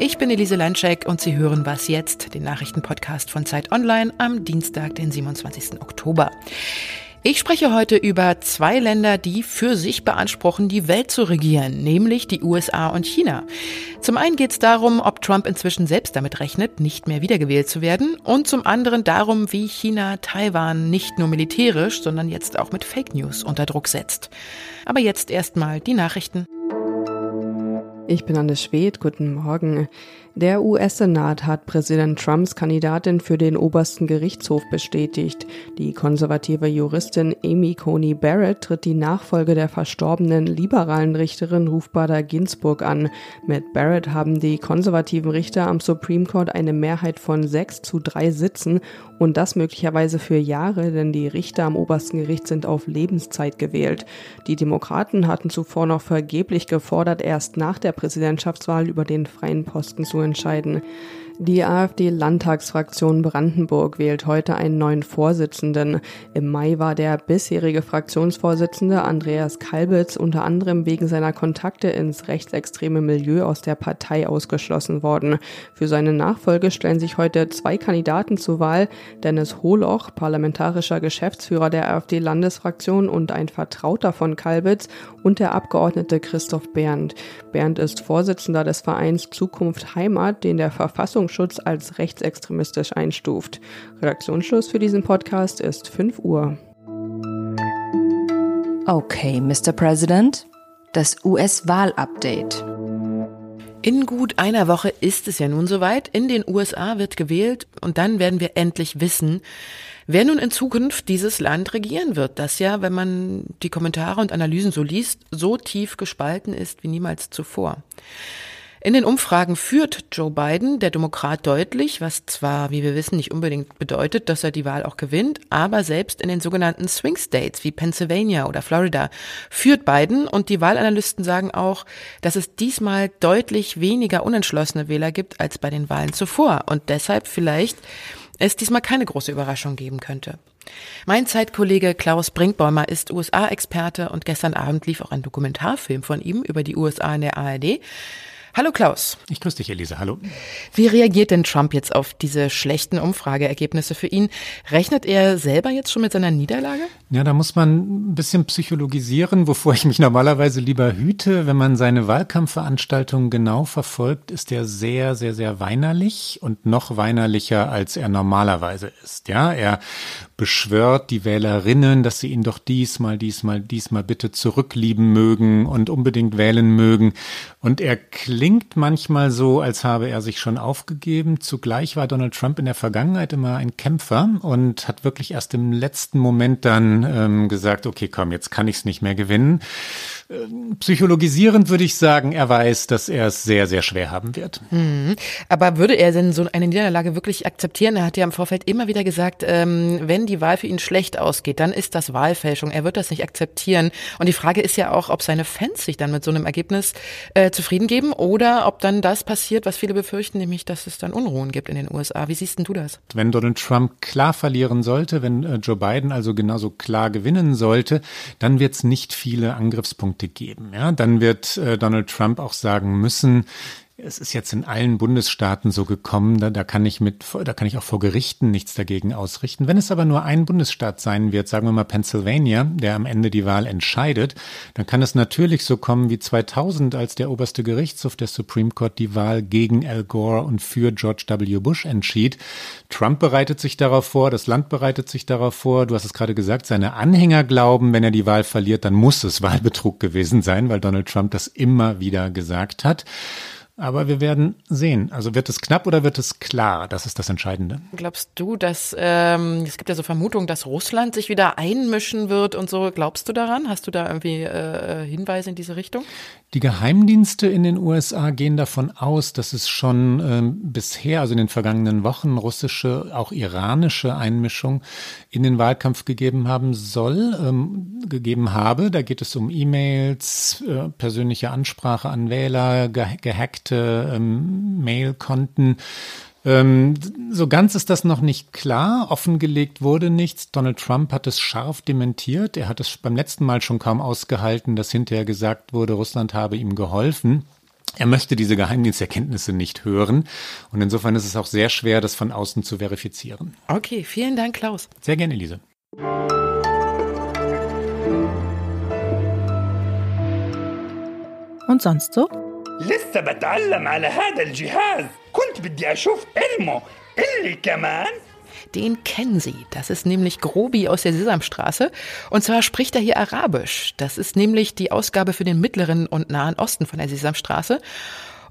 Ich bin Elise Landscheck und Sie hören Was jetzt, den Nachrichtenpodcast von Zeit Online am Dienstag, den 27. Oktober. Ich spreche heute über zwei Länder, die für sich beanspruchen, die Welt zu regieren, nämlich die USA und China. Zum einen geht es darum, ob Trump inzwischen selbst damit rechnet, nicht mehr wiedergewählt zu werden, und zum anderen darum, wie China Taiwan nicht nur militärisch, sondern jetzt auch mit Fake News unter Druck setzt. Aber jetzt erstmal die Nachrichten. Ich bin Anne Schwedt, guten Morgen. Der US-Senat hat Präsident Trumps Kandidatin für den obersten Gerichtshof bestätigt. Die konservative Juristin Amy Coney Barrett tritt die Nachfolge der verstorbenen liberalen Richterin Ruth Bader Ginsburg an. Mit Barrett haben die konservativen Richter am Supreme Court eine Mehrheit von sechs zu drei Sitzen und das möglicherweise für Jahre, denn die Richter am obersten Gericht sind auf Lebenszeit gewählt. Die Demokraten hatten zuvor noch vergeblich gefordert, erst nach der Präsidentschaftswahl über den freien Posten zu entscheiden. Die AfD-Landtagsfraktion Brandenburg wählt heute einen neuen Vorsitzenden. Im Mai war der bisherige Fraktionsvorsitzende Andreas Kalbitz unter anderem wegen seiner Kontakte ins rechtsextreme Milieu aus der Partei ausgeschlossen worden. Für seine Nachfolge stellen sich heute zwei Kandidaten zur Wahl. Dennis Holoch, parlamentarischer Geschäftsführer der AfD-Landesfraktion und ein Vertrauter von Kalbitz und der Abgeordnete Christoph Berndt. Berndt ist Vorsitzender des Vereins Zukunft Heimat, den der Verfassungsschutz als rechtsextremistisch einstuft. Redaktionsschluss für diesen Podcast ist 5 Uhr. Okay, Mr. President, das US-Wahl-Update. In gut einer Woche ist es ja nun soweit. In den USA wird gewählt und dann werden wir endlich wissen, wer nun in Zukunft dieses Land regieren wird, das ja, wenn man die Kommentare und Analysen so liest, so tief gespalten ist wie niemals zuvor. In den Umfragen führt Joe Biden, der Demokrat, deutlich, was zwar, wie wir wissen, nicht unbedingt bedeutet, dass er die Wahl auch gewinnt, aber selbst in den sogenannten Swing States wie Pennsylvania oder Florida führt Biden und die Wahlanalysten sagen auch, dass es diesmal deutlich weniger unentschlossene Wähler gibt als bei den Wahlen zuvor und deshalb vielleicht es diesmal keine große Überraschung geben könnte. Mein Zeitkollege Klaus Brinkbäumer ist USA-Experte und gestern Abend lief auch ein Dokumentarfilm von ihm über die USA in der ARD. Hallo Klaus. Ich grüße dich, Elise. Hallo. Wie reagiert denn Trump jetzt auf diese schlechten Umfrageergebnisse für ihn? Rechnet er selber jetzt schon mit seiner Niederlage? Ja, da muss man ein bisschen psychologisieren, wovor ich mich normalerweise lieber hüte. Wenn man seine Wahlkampfveranstaltungen genau verfolgt, ist er sehr, sehr, sehr weinerlich und noch weinerlicher, als er normalerweise ist. Ja, er beschwört die Wählerinnen, dass sie ihn doch diesmal, diesmal, diesmal bitte zurücklieben mögen und unbedingt wählen mögen. Und er klingt manchmal so, als habe er sich schon aufgegeben. Zugleich war Donald Trump in der Vergangenheit immer ein Kämpfer und hat wirklich erst im letzten Moment dann ähm, gesagt, okay, komm, jetzt kann ich es nicht mehr gewinnen. Psychologisierend würde ich sagen, er weiß, dass er es sehr, sehr schwer haben wird. Mhm. Aber würde er denn so eine Niederlage wirklich akzeptieren? Er hat ja im Vorfeld immer wieder gesagt, ähm, wenn die Wahl für ihn schlecht ausgeht, dann ist das Wahlfälschung. Er wird das nicht akzeptieren. Und die Frage ist ja auch, ob seine Fans sich dann mit so einem Ergebnis äh, zufrieden geben oder ob dann das passiert, was viele befürchten, nämlich, dass es dann Unruhen gibt in den USA. Wie siehst denn du das? Wenn Donald Trump klar verlieren sollte, wenn äh, Joe Biden also genauso klar gewinnen sollte, dann wird es nicht viele Angriffspunkte Punkte geben. Ja, dann wird äh, Donald Trump auch sagen müssen, es ist jetzt in allen Bundesstaaten so gekommen, da, da kann ich mit, da kann ich auch vor Gerichten nichts dagegen ausrichten. Wenn es aber nur ein Bundesstaat sein wird, sagen wir mal Pennsylvania, der am Ende die Wahl entscheidet, dann kann es natürlich so kommen wie 2000, als der oberste Gerichtshof der Supreme Court die Wahl gegen Al Gore und für George W. Bush entschied. Trump bereitet sich darauf vor, das Land bereitet sich darauf vor. Du hast es gerade gesagt, seine Anhänger glauben, wenn er die Wahl verliert, dann muss es Wahlbetrug gewesen sein, weil Donald Trump das immer wieder gesagt hat. Aber wir werden sehen. Also wird es knapp oder wird es klar? Das ist das Entscheidende. Glaubst du, dass ähm, es gibt ja so Vermutungen, dass Russland sich wieder einmischen wird und so? Glaubst du daran? Hast du da irgendwie äh, Hinweise in diese Richtung? Die Geheimdienste in den USA gehen davon aus, dass es schon ähm, bisher, also in den vergangenen Wochen, russische, auch iranische Einmischung in den Wahlkampf gegeben haben soll, ähm, gegeben habe. Da geht es um E-Mails, äh, persönliche Ansprache an Wähler, ge gehackte ähm, Mailkonten. Ähm, so ganz ist das noch nicht klar. Offengelegt wurde nichts. Donald Trump hat es scharf dementiert. Er hat es beim letzten Mal schon kaum ausgehalten, dass hinterher gesagt wurde, Russland habe ihm geholfen. Er möchte diese Geheimdiensterkenntnisse nicht hören. Und insofern ist es auch sehr schwer, das von außen zu verifizieren. Okay, vielen Dank, Klaus. Sehr gerne, Elise. Und sonst so? لسه بتعلم على هذا الجهاز كنت بدي أشوف علمه اللي كمان Den kennen Sie. Das ist nämlich Grobi aus der Sesamstraße. Und zwar spricht er hier Arabisch. Das ist nämlich die Ausgabe für den Mittleren und Nahen Osten von der Sesamstraße.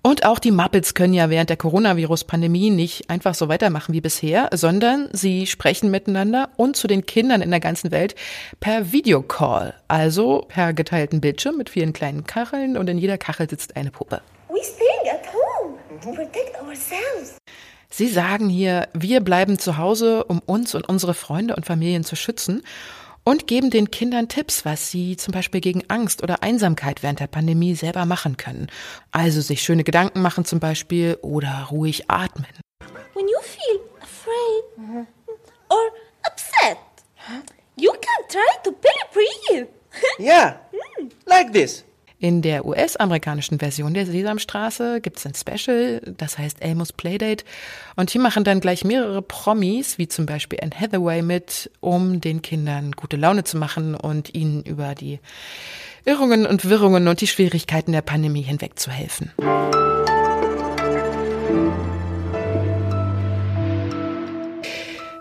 Und auch die Muppets können ja während der Coronavirus-Pandemie nicht einfach so weitermachen wie bisher, sondern sie sprechen miteinander und zu den Kindern in der ganzen Welt per Videocall, also per geteilten Bildschirm mit vielen kleinen Kacheln und in jeder Kachel sitzt eine Puppe. We staying at home to protect ourselves. Sie sagen hier, wir bleiben zu Hause, um uns und unsere Freunde und Familien zu schützen und geben den Kindern Tipps, was sie zum Beispiel gegen Angst oder Einsamkeit während der Pandemie selber machen können. Also sich schöne Gedanken machen zum Beispiel oder ruhig atmen. When you feel afraid or upset, you can try to belly breathe. Yeah, like this. In der US-amerikanischen Version der Sesamstraße gibt es ein Special, das heißt Elmos Playdate. Und hier machen dann gleich mehrere Promis, wie zum Beispiel Anne Hathaway, mit, um den Kindern gute Laune zu machen und ihnen über die Irrungen und Wirrungen und die Schwierigkeiten der Pandemie hinweg zu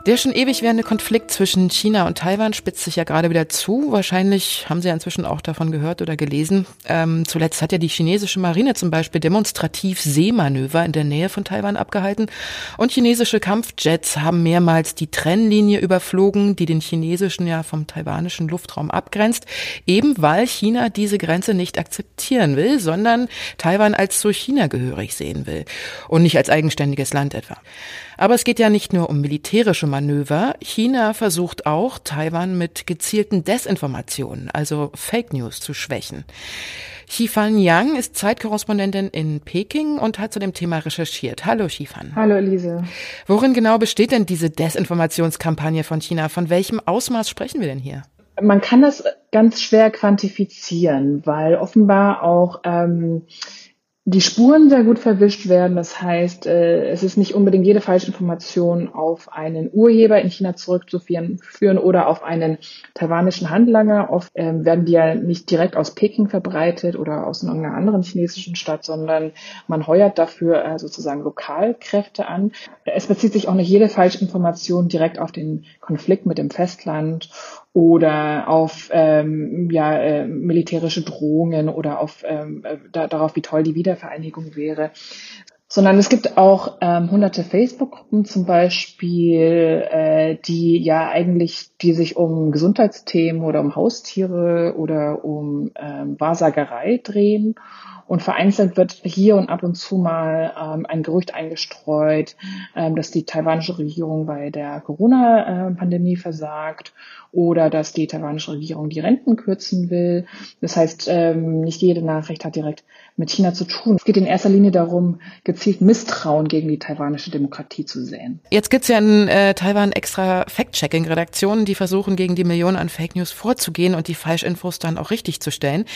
Der schon ewig währende Konflikt zwischen China und Taiwan spitzt sich ja gerade wieder zu. Wahrscheinlich haben Sie ja inzwischen auch davon gehört oder gelesen. Ähm, zuletzt hat ja die chinesische Marine zum Beispiel demonstrativ Seemanöver in der Nähe von Taiwan abgehalten. Und chinesische Kampfjets haben mehrmals die Trennlinie überflogen, die den chinesischen ja vom taiwanischen Luftraum abgrenzt. Eben weil China diese Grenze nicht akzeptieren will, sondern Taiwan als zu China gehörig sehen will. Und nicht als eigenständiges Land etwa. Aber es geht ja nicht nur um militärische Manöver. China versucht auch, Taiwan mit gezielten Desinformationen, also Fake News, zu schwächen. Xifan Yang ist Zeitkorrespondentin in Peking und hat zu dem Thema recherchiert. Hallo Xifan. Hallo Elise. Worin genau besteht denn diese Desinformationskampagne von China? Von welchem Ausmaß sprechen wir denn hier? Man kann das ganz schwer quantifizieren, weil offenbar auch ähm, die Spuren sehr gut verwischt werden. Das heißt, äh, es ist nicht unbedingt jede Falschinformation auf einen Urheber in China zurückzuführen führen oder auf einen taiwanischen Handlanger. Oft ähm, werden die ja nicht direkt aus Peking verbreitet oder aus irgendeiner anderen chinesischen Stadt, sondern man heuert dafür äh, sozusagen Lokalkräfte an. Es bezieht sich auch nicht jede Falschinformation direkt auf den Konflikt mit dem Festland oder auf ähm, ja, äh, militärische Drohungen oder auf ähm, äh, da, darauf, wie toll die Wiedervereinigung wäre. Sondern es gibt auch ähm, hunderte Facebook-Gruppen zum Beispiel, äh, die ja eigentlich, die sich um Gesundheitsthemen oder um Haustiere oder um ähm, Wahrsagerei drehen. Und vereinzelt wird hier und ab und zu mal ähm, ein Gerücht eingestreut, ähm, dass die taiwanische Regierung bei der Corona-Pandemie versagt oder dass die taiwanische Regierung die Renten kürzen will. Das heißt, ähm, nicht jede Nachricht hat direkt mit China zu tun. Es geht in erster Linie darum, gezielt Misstrauen gegen die taiwanische Demokratie zu säen. Jetzt gibt's ja in äh, Taiwan extra Fact-Checking-Redaktionen, die versuchen, gegen die Millionen an Fake News vorzugehen und die Falschinfos dann auch richtig zu stellen.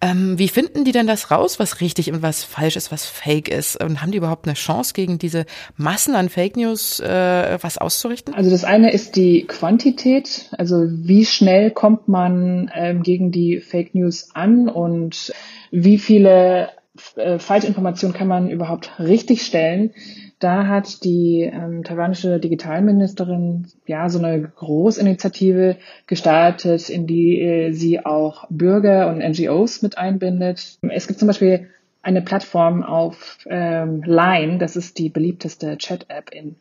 Ähm, wie finden die denn das raus, was richtig und was falsch ist, was fake ist? Und haben die überhaupt eine Chance, gegen diese Massen an Fake News äh, was auszurichten? Also das eine ist die Quantität, also wie schnell kommt man ähm, gegen die Fake News an und wie viele äh, Falschinformationen kann man überhaupt richtig stellen. Da hat die ähm, taiwanische Digitalministerin ja so eine Großinitiative gestartet, in die äh, sie auch Bürger und NGOs mit einbindet. Es gibt zum Beispiel eine Plattform auf ähm, Line, das ist die beliebteste Chat-App in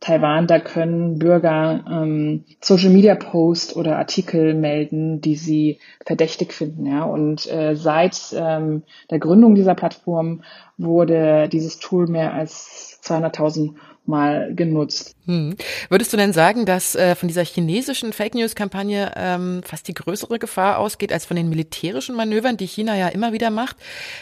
Taiwan, da können Bürger ähm, Social Media Post oder Artikel melden, die sie verdächtig finden. Ja? Und äh, seit ähm, der Gründung dieser Plattform wurde dieses Tool mehr als 200.000 Mal genutzt. Hm. Würdest du denn sagen, dass äh, von dieser chinesischen Fake News-Kampagne ähm, fast die größere Gefahr ausgeht als von den militärischen Manövern, die China ja immer wieder macht,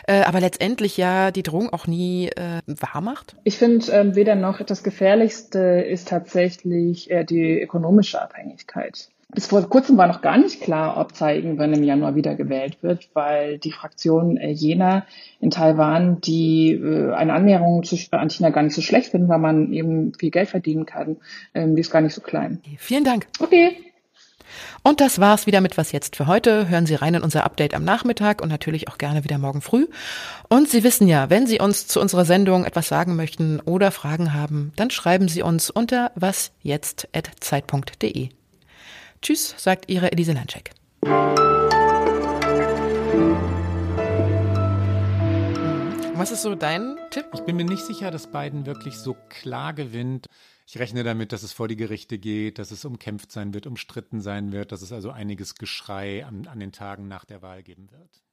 äh, aber letztendlich ja die Drohung auch nie äh, wahr macht? Ich finde ähm, weder noch das Gefährlichste ist tatsächlich äh, die ökonomische Abhängigkeit. Bis vor kurzem war noch gar nicht klar, ob Tsai irgendwann im Januar wieder gewählt wird, weil die Fraktion äh, Jena in Taiwan, die äh, eine Annäherung zu, an China gar nicht so schlecht finden, weil man eben viel Geld verdienen kann, ähm, die ist gar nicht so klein. Vielen Dank. Okay. Und das war's wieder mit Was jetzt für heute. Hören Sie rein in unser Update am Nachmittag und natürlich auch gerne wieder morgen früh. Und Sie wissen ja, wenn Sie uns zu unserer Sendung etwas sagen möchten oder Fragen haben, dann schreiben Sie uns unter wasjetzt.zeit.de. Tschüss, sagt Ihre Elise Landcheck. Was ist so dein Tipp? Ich bin mir nicht sicher, dass Biden wirklich so klar gewinnt. Ich rechne damit, dass es vor die Gerichte geht, dass es umkämpft sein wird, umstritten sein wird, dass es also einiges Geschrei an, an den Tagen nach der Wahl geben wird.